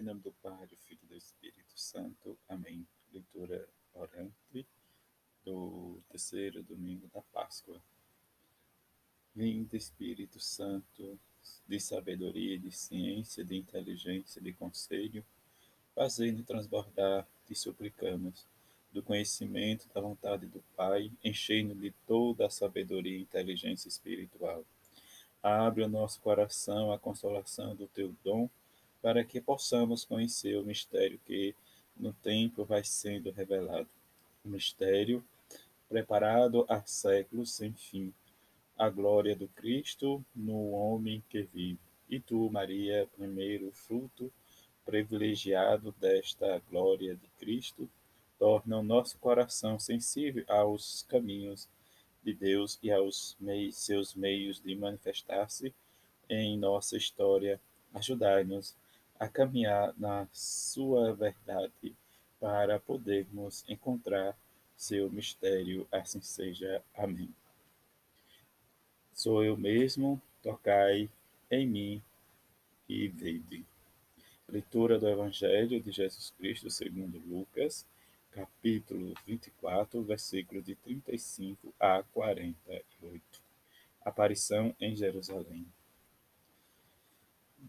Em nome do Pai, do Filho e do Espírito Santo. Amém. Leitura orante do terceiro domingo da Páscoa. Vinde, Espírito Santo, de sabedoria, de ciência, de inteligência, de conselho, fazendo transbordar, te suplicamos, do conhecimento da vontade do Pai, enchendo de toda a sabedoria e inteligência espiritual. Abre o nosso coração à consolação do teu dom para que possamos conhecer o mistério que no tempo vai sendo revelado. O mistério preparado há séculos sem fim, a glória do Cristo no homem que vive. E tu, Maria, primeiro fruto privilegiado desta glória de Cristo, torna o nosso coração sensível aos caminhos de Deus e aos meios, seus meios de manifestar-se em nossa história. Ajudai-nos a caminhar na sua verdade para podermos encontrar seu mistério. Assim seja. Amém. Sou eu mesmo, tocai em mim e vede. Leitura do Evangelho de Jesus Cristo segundo Lucas, capítulo 24, versículo de 35 a 48. Aparição em Jerusalém.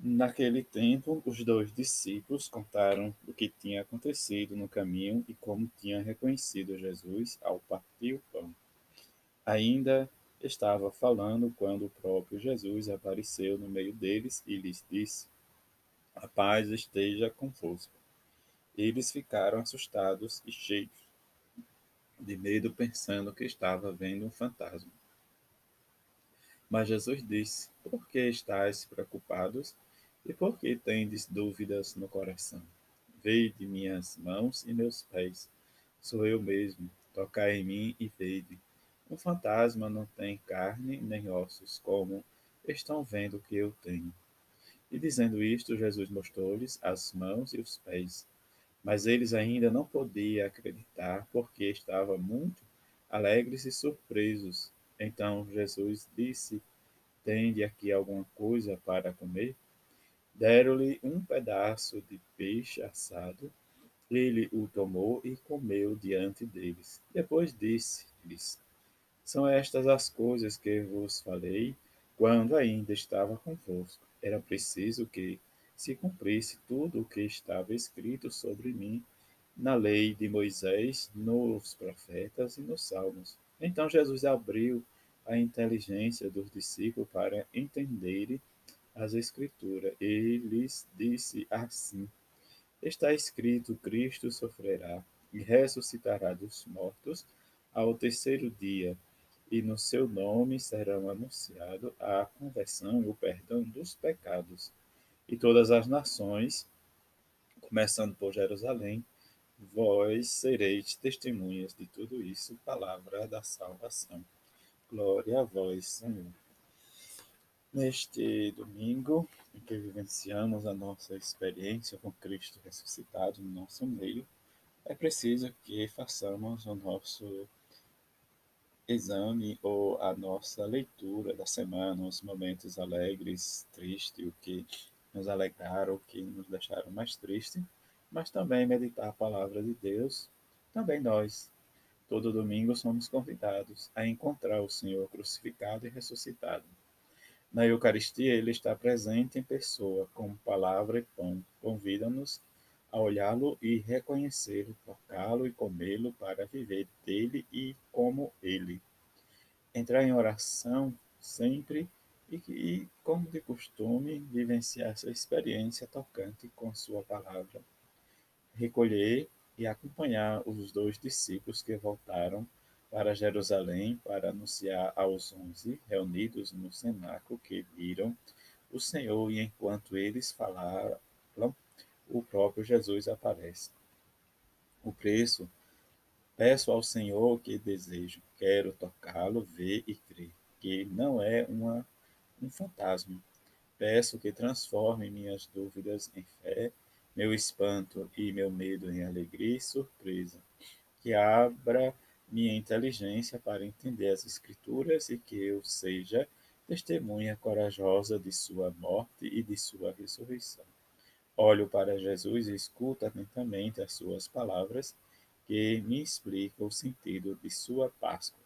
Naquele tempo, os dois discípulos contaram o que tinha acontecido no caminho e como tinham reconhecido Jesus ao partir o pão. Ainda estava falando quando o próprio Jesus apareceu no meio deles e lhes disse: A paz esteja convosco. Eles ficaram assustados e cheios de medo, pensando que estava vendo um fantasma. Mas Jesus disse: Por que estáis preocupados e por que tendes dúvidas no coração? Veide minhas mãos e meus pés. Sou eu mesmo. Tocai em mim e veide. Um fantasma não tem carne nem ossos, como estão vendo que eu tenho. E dizendo isto, Jesus mostrou-lhes as mãos e os pés. Mas eles ainda não podiam acreditar, porque estavam muito alegres e surpresos. Então Jesus disse: Tende aqui alguma coisa para comer? Deram-lhe um pedaço de peixe assado. Ele o tomou e comeu diante deles. Depois disse-lhes: São estas as coisas que vos falei quando ainda estava convosco. Era preciso que se cumprisse tudo o que estava escrito sobre mim na lei de Moisés, nos profetas e nos salmos. Então Jesus abriu a inteligência dos discípulos para entenderem as Escrituras. E lhes disse assim: Está escrito: Cristo sofrerá e ressuscitará dos mortos ao terceiro dia, e no seu nome serão anunciado a conversão e o perdão dos pecados. E todas as nações, começando por Jerusalém, vós sereis testemunhas de tudo isso, palavra da salvação. Glória a vós, Senhor. Neste domingo, em que vivenciamos a nossa experiência com Cristo ressuscitado no nosso meio, é preciso que façamos o nosso exame ou a nossa leitura da semana, os momentos alegres, tristes, o que nos alegraram, o que nos deixaram mais tristes, mas também meditar a palavra de Deus, também nós, Todo domingo somos convidados a encontrar o Senhor crucificado e ressuscitado. Na Eucaristia, ele está presente em pessoa, como palavra e pão. Convida-nos a olhá-lo e reconhecê-lo, tocá-lo e comê-lo para viver dele e como ele. Entrar em oração sempre e, e, como de costume, vivenciar essa experiência tocante com Sua palavra. Recolher e acompanhar os dois discípulos que voltaram para Jerusalém para anunciar aos onze reunidos no cenáculo que viram o Senhor e enquanto eles falaram, o próprio Jesus aparece. O preço peço ao Senhor que desejo, quero tocá-lo, ver e crer, que não é uma, um fantasma. Peço que transforme minhas dúvidas em fé meu espanto e meu medo em alegria e surpresa, que abra minha inteligência para entender as Escrituras e que eu seja testemunha corajosa de sua morte e de sua ressurreição. Olho para Jesus e escuto atentamente as suas palavras, que me explicam o sentido de sua Páscoa.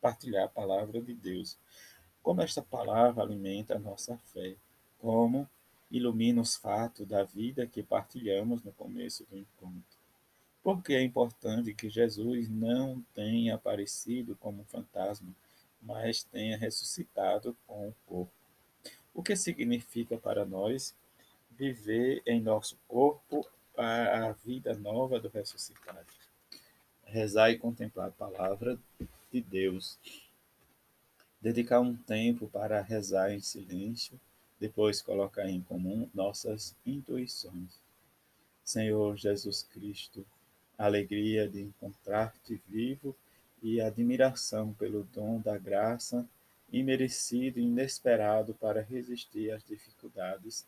Partilhar a palavra de Deus. Como esta palavra alimenta a nossa fé, como ilumina os fatos da vida que partilhamos no começo do encontro. Porque é importante que Jesus não tenha aparecido como um fantasma, mas tenha ressuscitado com o corpo. O que significa para nós viver em nosso corpo a vida nova do ressuscitado? Rezar e contemplar a palavra de Deus. Dedicar um tempo para rezar em silêncio, depois colocar em comum nossas intuições. Senhor Jesus Cristo, alegria de encontrar-te vivo e admiração pelo dom da graça imerecido e inesperado para resistir às dificuldades,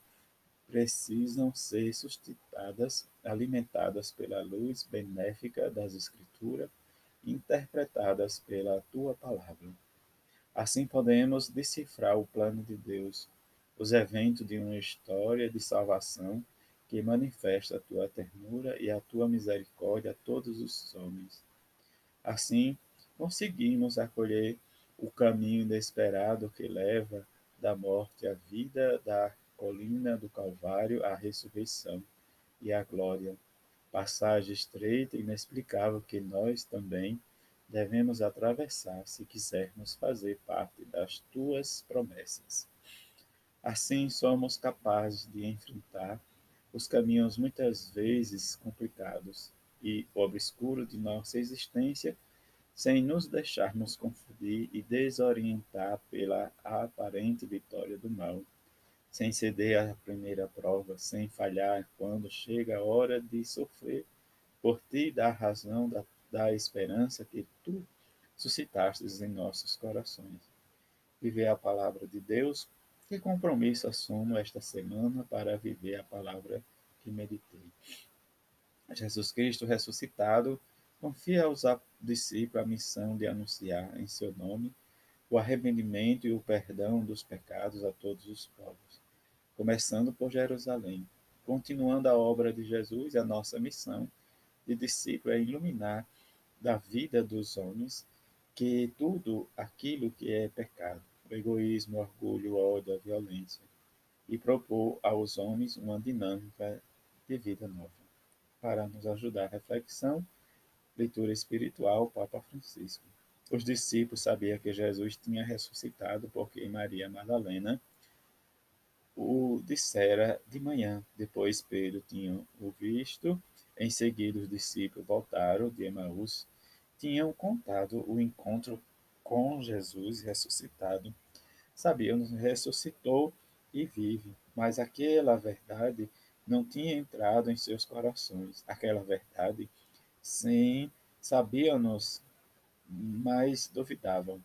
precisam ser sustentadas, alimentadas pela luz benéfica das Escrituras, interpretadas pela tua palavra. Assim podemos decifrar o plano de Deus, os eventos de uma história de salvação que manifesta a tua ternura e a tua misericórdia a todos os homens. Assim, conseguimos acolher o caminho inesperado que leva da morte à vida, da colina do Calvário à ressurreição e à glória. Passagem estreita e inexplicável que nós também devemos atravessar se quisermos fazer parte das tuas promessas. Assim somos capazes de enfrentar os caminhos muitas vezes complicados e obscuros de nossa existência, sem nos deixarmos confundir e desorientar pela aparente vitória do mal, sem ceder à primeira prova, sem falhar quando chega a hora de sofrer, por ti dar razão da, da esperança que tu suscitastes em nossos corações. Viver a palavra de Deus que compromisso assumo esta semana para viver a palavra que meditei? Jesus Cristo ressuscitado confia aos discípulos a missão de anunciar em seu nome o arrependimento e o perdão dos pecados a todos os povos, começando por Jerusalém. Continuando a obra de Jesus, a nossa missão de discípulo é iluminar da vida dos homens que tudo aquilo que é pecado egoísmo, orgulho, ódio, violência, e propor aos homens uma dinâmica de vida nova. Para nos ajudar a reflexão, leitura espiritual, Papa Francisco. Os discípulos sabiam que Jesus tinha ressuscitado porque Maria Madalena o dissera de manhã. Depois Pedro tinha o visto. Em seguida, os discípulos voltaram de Emaús. Tinham contado o encontro com Jesus ressuscitado. Sabíamos, ressuscitou e vive, mas aquela verdade não tinha entrado em seus corações. Aquela verdade, sim, sabiam-nos, mas duvidavam.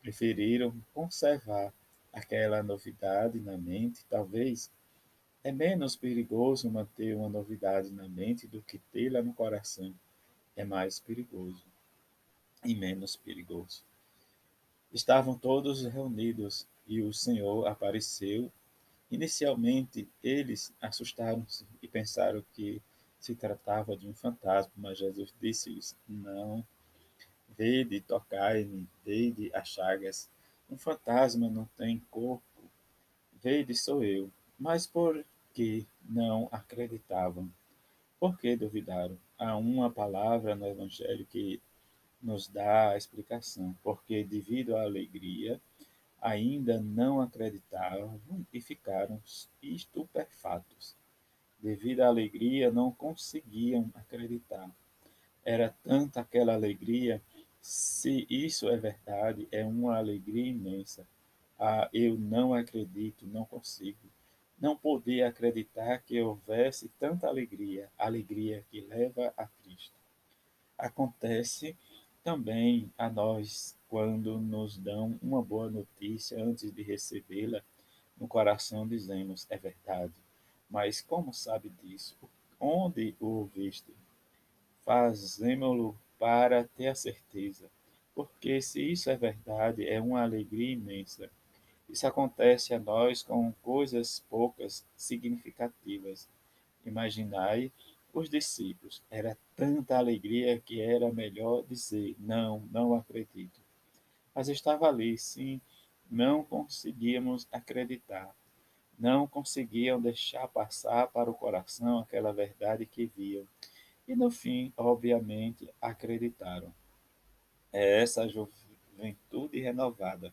Preferiram conservar aquela novidade na mente, talvez é menos perigoso manter uma novidade na mente do que tê-la no coração. É mais perigoso e menos perigoso. Estavam todos reunidos e o Senhor apareceu. Inicialmente, eles assustaram-se e pensaram que se tratava de um fantasma, mas Jesus disse-lhes: Não, vede, tocai-me, vede as chagas. Um fantasma não tem corpo. Vede, sou eu. Mas por que não acreditavam? Por que duvidaram? Há uma palavra no Evangelho que nos dá a explicação, porque devido à alegria, ainda não acreditavam e ficaram estupefatos. Devido à alegria, não conseguiam acreditar. Era tanta aquela alegria, se isso é verdade, é uma alegria imensa. Ah, eu não acredito, não consigo. Não podia acreditar que houvesse tanta alegria, alegria que leva a Cristo. Acontece também a nós, quando nos dão uma boa notícia antes de recebê-la, no coração dizemos: é verdade. Mas como sabe disso? Onde o ouviste? Fazemos-lo para ter a certeza, porque se isso é verdade, é uma alegria imensa. Isso acontece a nós com coisas poucas significativas, Imaginai os discípulos. Era tanta alegria que era melhor dizer: Não, não acredito. Mas estava ali, sim, não conseguíamos acreditar. Não conseguiam deixar passar para o coração aquela verdade que viam. E no fim, obviamente, acreditaram. É essa juventude renovada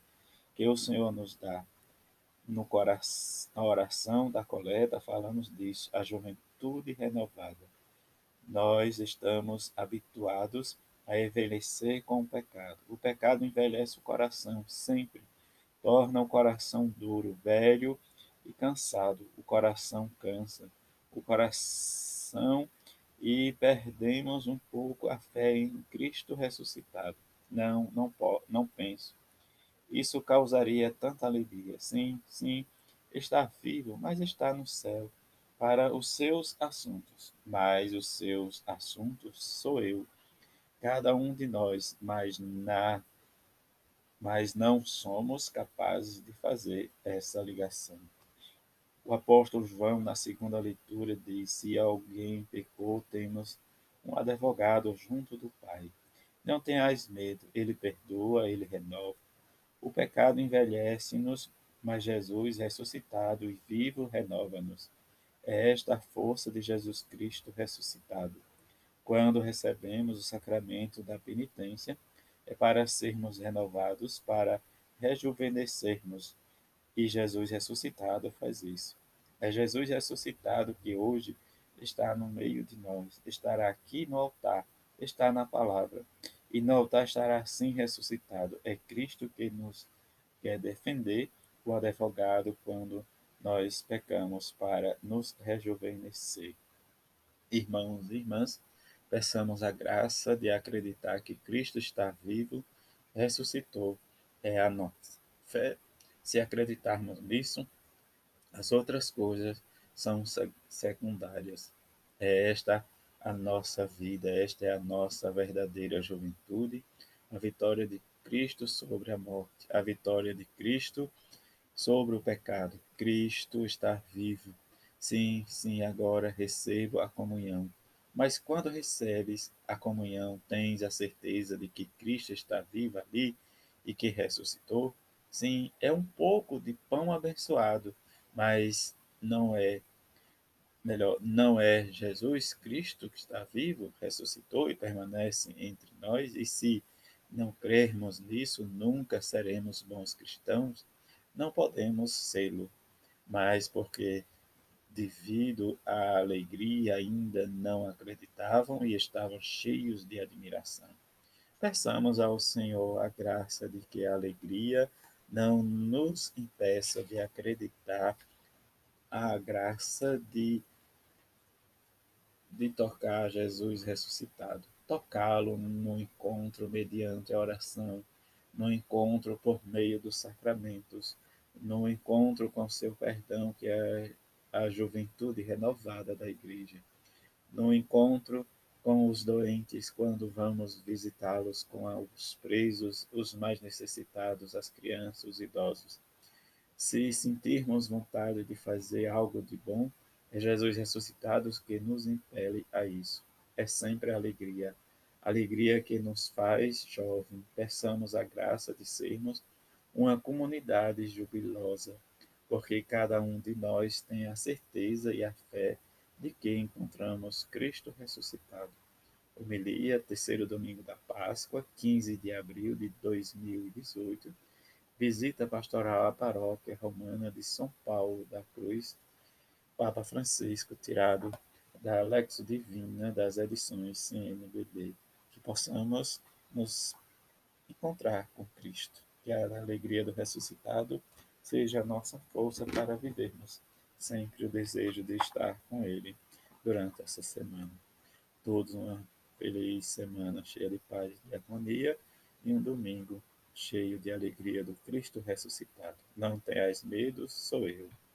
que o Senhor nos dá. No coração, na oração da coleta, falamos disso, a juventude renovada. Nós estamos habituados a envelhecer com o pecado. O pecado envelhece o coração sempre, torna o coração duro, velho e cansado. O coração cansa, o coração e perdemos um pouco a fé em Cristo ressuscitado. Não, não, não penso. Isso causaria tanta alegria. Sim, sim, está vivo, mas está no céu para os seus assuntos. Mas os seus assuntos sou eu, cada um de nós, mas na mas não somos capazes de fazer essa ligação. O apóstolo João, na segunda leitura, diz: Se alguém pecou, temos um advogado junto do Pai. Não tenhais medo, ele perdoa, ele renova. O pecado envelhece-nos, mas Jesus, ressuscitado e vivo, renova-nos. É esta a força de Jesus Cristo ressuscitado. Quando recebemos o sacramento da penitência, é para sermos renovados, para rejuvenescermos. E Jesus ressuscitado faz isso. É Jesus ressuscitado que hoje está no meio de nós, estará aqui no altar, está na palavra e no altar estará assim ressuscitado. É Cristo que nos quer defender, o advogado, quando nós pecamos para nos rejuvenescer. Irmãos e irmãs, peçamos a graça de acreditar que Cristo está vivo, ressuscitou. É a nossa fé. Se acreditarmos nisso, as outras coisas são secundárias. É esta a nossa vida, esta é a nossa verdadeira juventude, a vitória de Cristo sobre a morte, a vitória de Cristo sobre o pecado. Cristo está vivo. Sim, sim, agora recebo a comunhão. Mas quando recebes a comunhão, tens a certeza de que Cristo está vivo ali e que ressuscitou? Sim, é um pouco de pão abençoado, mas não é melhor, não é Jesus Cristo que está vivo, ressuscitou e permanece entre nós, e se não crermos nisso, nunca seremos bons cristãos, não podemos sê-lo, mas porque devido à alegria ainda não acreditavam e estavam cheios de admiração. Peçamos ao Senhor a graça de que a alegria não nos impeça de acreditar a graça de, de tocar Jesus ressuscitado, tocá-lo no encontro mediante a oração, no encontro por meio dos sacramentos, no encontro com seu perdão, que é a juventude renovada da Igreja, no encontro com os doentes quando vamos visitá-los, com os presos, os mais necessitados, as crianças, os idosos. Se sentirmos vontade de fazer algo de bom, é Jesus ressuscitado que nos impele a isso. É sempre a alegria, alegria que nos faz jovem. Peçamos a graça de sermos uma comunidade jubilosa, porque cada um de nós tem a certeza e a fé de que encontramos Cristo ressuscitado. Homilia, terceiro domingo da Páscoa, 15 de abril de 2018 Visita pastoral à paróquia romana de São Paulo da Cruz, Papa Francisco, tirado da Lexo Divina das edições CNBB, que possamos nos encontrar com Cristo, que a alegria do ressuscitado seja a nossa força para vivermos sempre o desejo de estar com Ele durante essa semana. Todos uma feliz semana cheia de paz e harmonia e um domingo cheio de alegria do Cristo ressuscitado. Não tenhas medo, sou eu.